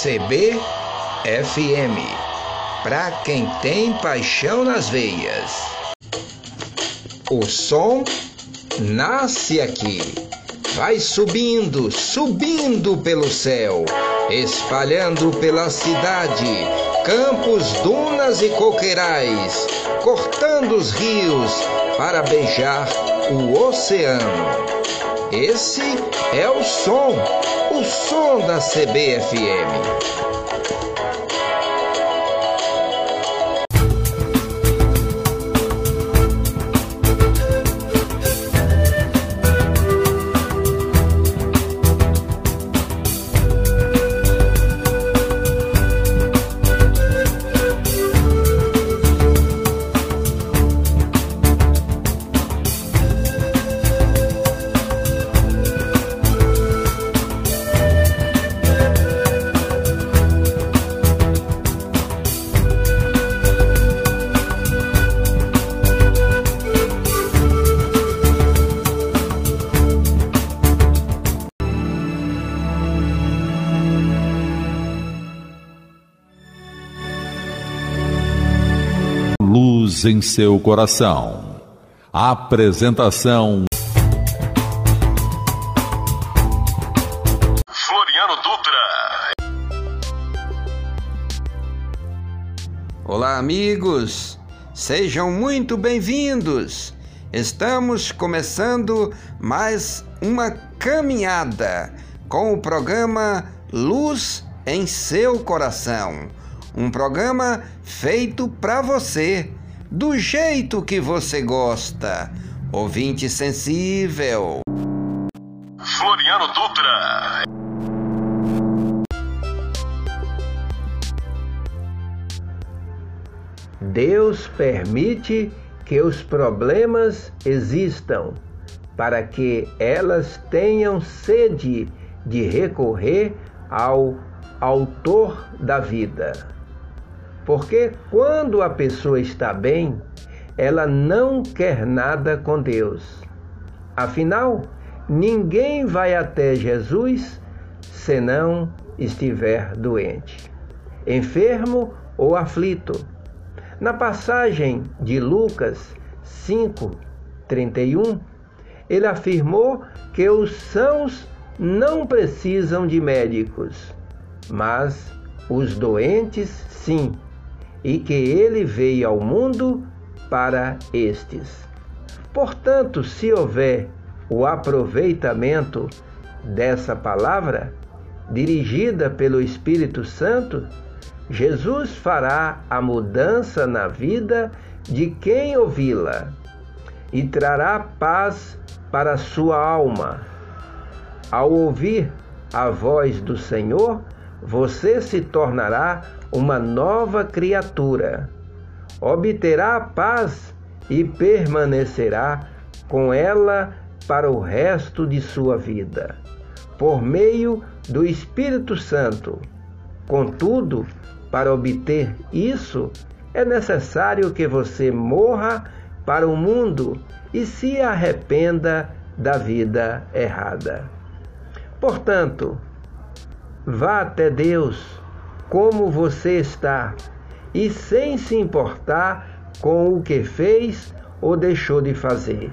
CBFM, para quem tem paixão nas veias. O som nasce aqui, vai subindo, subindo pelo céu, espalhando pela cidade, campos, dunas e coqueirais, cortando os rios para beijar o oceano. Esse é o som, o som da CBFM. Em seu coração. Apresentação Floriano Dutra. Olá, amigos. Sejam muito bem-vindos. Estamos começando mais uma caminhada com o programa Luz em seu coração. Um programa feito para você do jeito que você gosta. Ouvinte sensível. Floriano Dutra. Deus permite que os problemas existam para que elas tenham sede de recorrer ao Autor da vida. Porque quando a pessoa está bem, ela não quer nada com Deus. Afinal, ninguém vai até Jesus senão estiver doente, enfermo ou aflito. Na passagem de Lucas 5:31, ele afirmou que os sãos não precisam de médicos, mas os doentes sim e que ele veio ao mundo para estes. Portanto, se houver o aproveitamento dessa palavra, dirigida pelo Espírito Santo, Jesus fará a mudança na vida de quem ouvi-la e trará paz para sua alma. Ao ouvir a voz do Senhor, você se tornará uma nova criatura. Obterá paz e permanecerá com ela para o resto de sua vida, por meio do Espírito Santo. Contudo, para obter isso, é necessário que você morra para o mundo e se arrependa da vida errada. Portanto, vá até Deus como você está e sem se importar com o que fez ou deixou de fazer,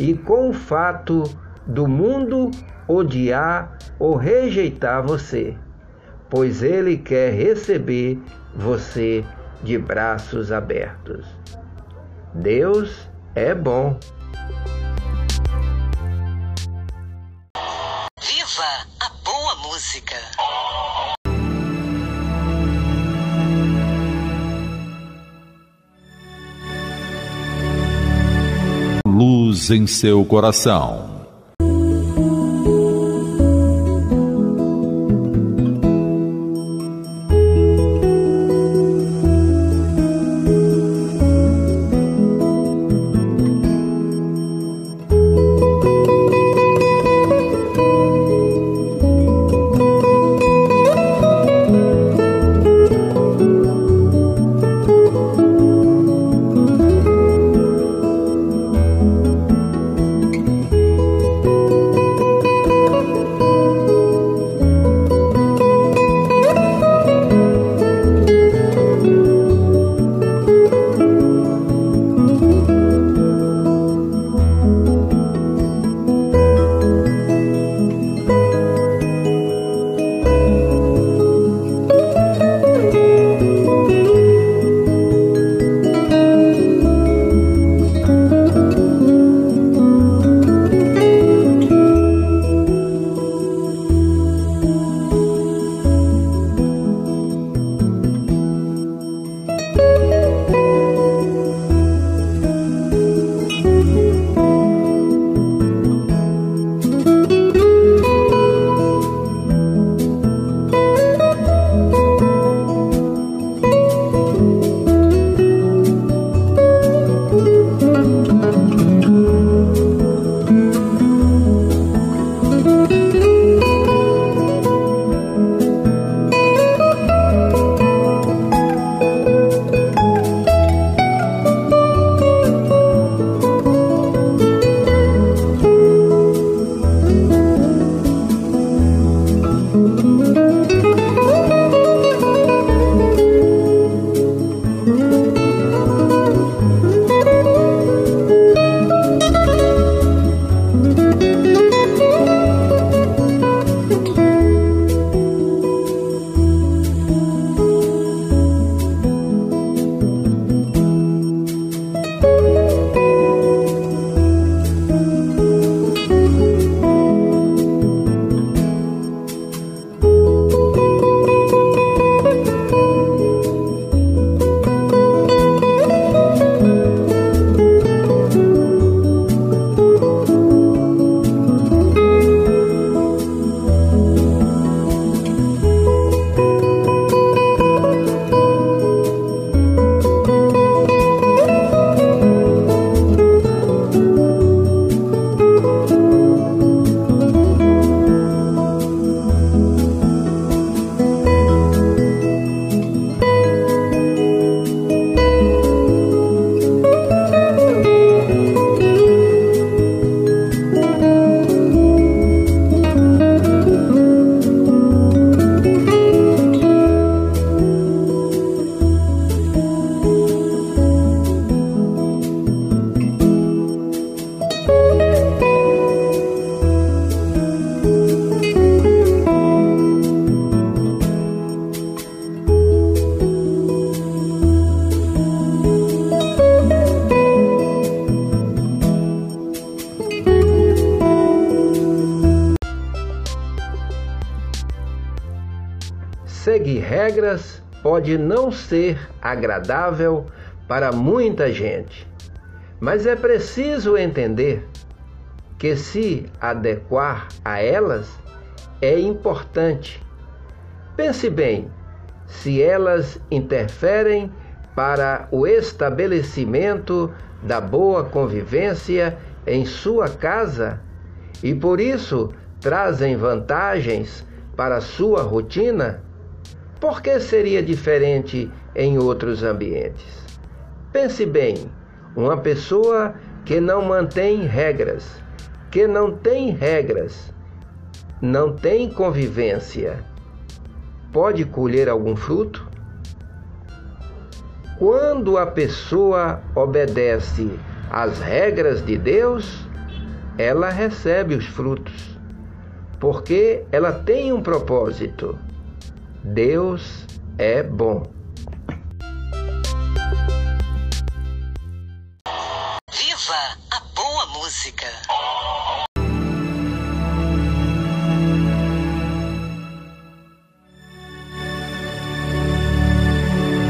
e com o fato do mundo odiar ou rejeitar você, pois ele quer receber você de braços abertos. Deus é bom. Em seu coração. Regras pode não ser agradável para muita gente, mas é preciso entender que se adequar a elas é importante. Pense bem, se elas interferem para o estabelecimento da boa convivência em sua casa e por isso trazem vantagens para sua rotina, por que seria diferente em outros ambientes? Pense bem, uma pessoa que não mantém regras, que não tem regras, não tem convivência, pode colher algum fruto? Quando a pessoa obedece às regras de Deus, ela recebe os frutos, porque ela tem um propósito. Deus é bom. Viva a boa música!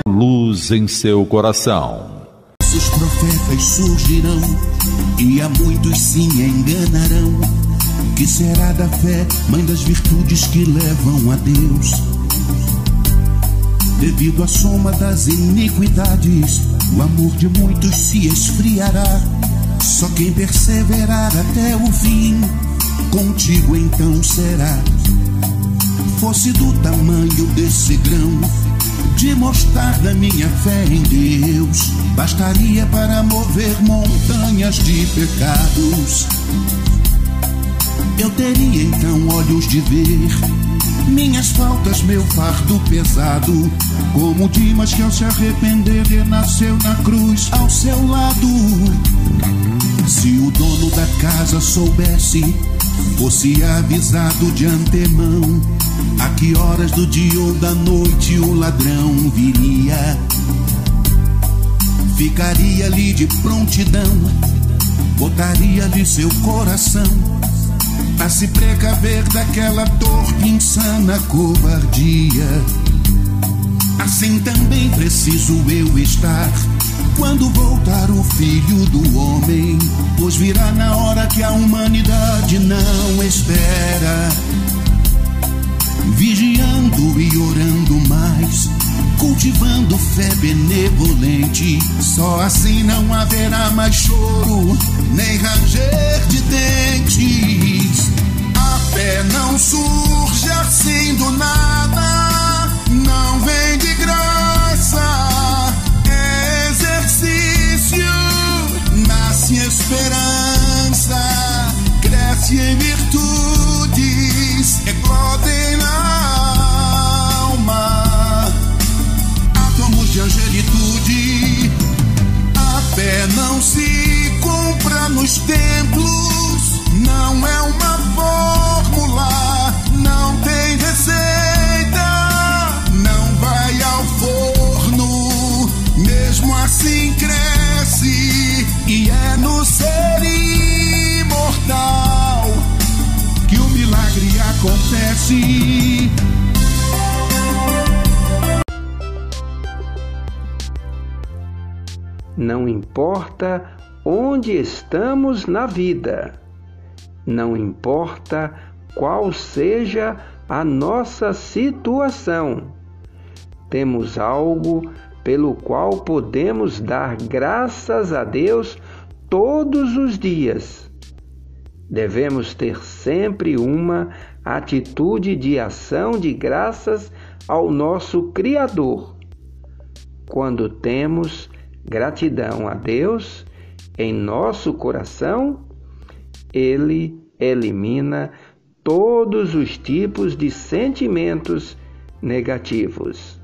Luz em seu coração. Os profetas surgirão e a muitos se enganarão. Que será da fé, mãe das virtudes que levam a Deus? Devido à soma das iniquidades, o amor de muitos se esfriará. Só quem perseverar até o fim, contigo então será. Fosse do tamanho desse grão, de mostarda minha fé em Deus, bastaria para mover montanhas de pecados. Eu teria então olhos de ver minhas faltas, meu fardo pesado, como Dimas que ao se arrepender renasceu na cruz ao seu lado. Se o dono da casa soubesse, fosse avisado de antemão, a que horas do dia ou da noite o ladrão viria, ficaria ali de prontidão, botaria-lhe seu coração a se precaver daquela torpe insana covardia. Assim também preciso eu estar quando voltar o filho do homem, pois virá na hora que a humanidade não espera. Vigiando e orando mais, cultivando fé benevolente, só assim não haverá mais choro, nem ranger de dentes. A fé não surge assim do nada, não vem de graça, é exercício, nasce esperança, cresce em virtudes, Não importa onde estamos na vida, não importa qual seja a nossa situação, temos algo pelo qual podemos dar graças a Deus todos os dias. Devemos ter sempre uma atitude de ação de graças ao nosso Criador. Quando temos gratidão a Deus em nosso coração, Ele elimina todos os tipos de sentimentos negativos.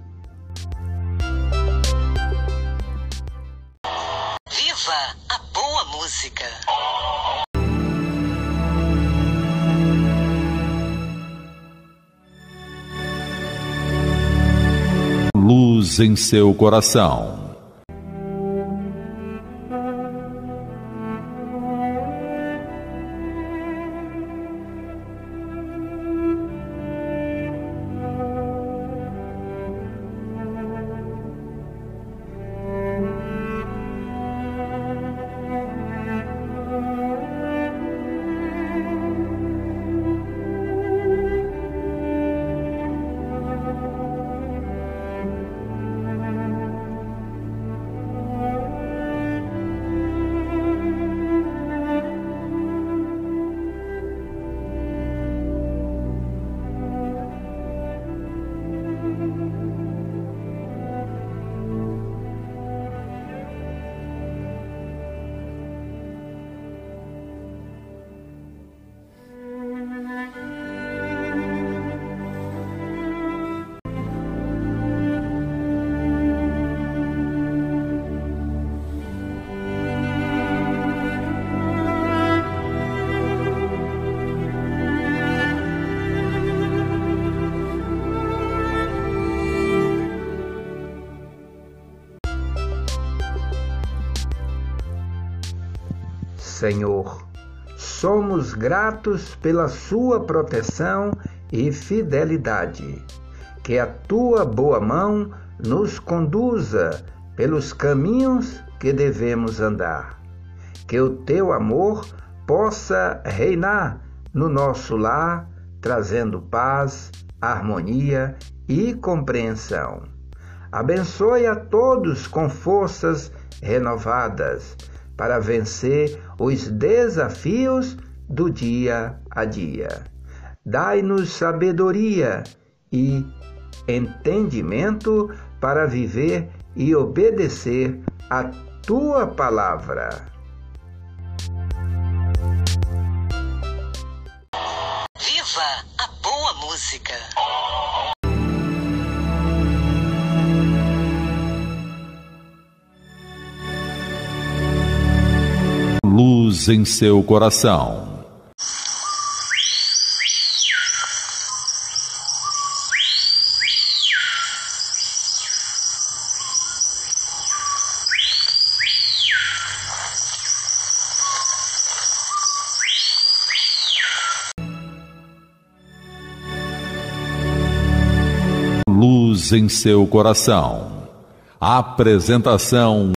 Viva a boa música! Luz em seu coração. Senhor. Somos gratos pela Sua proteção e fidelidade. Que a Tua boa mão nos conduza pelos caminhos que devemos andar. Que o Teu amor possa reinar no nosso lar, trazendo paz, harmonia e compreensão. Abençoe a todos com forças renovadas para vencer os desafios do dia a dia. Dai-nos sabedoria e entendimento para viver e obedecer a tua palavra. Viva a boa música! Luz em seu coração. Luz em seu coração. Apresentação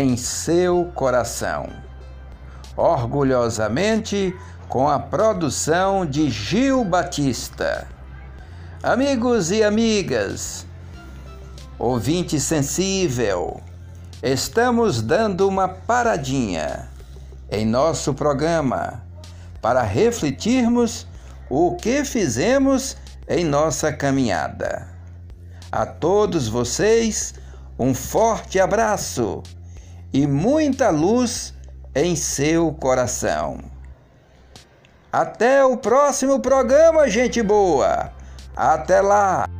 em seu coração. Orgulhosamente com a produção de Gil Batista. Amigos e amigas, ouvinte sensível, estamos dando uma paradinha em nosso programa para refletirmos o que fizemos em nossa caminhada. A todos vocês, um forte abraço e muita luz em seu coração. Até o próximo programa, gente boa! Até lá!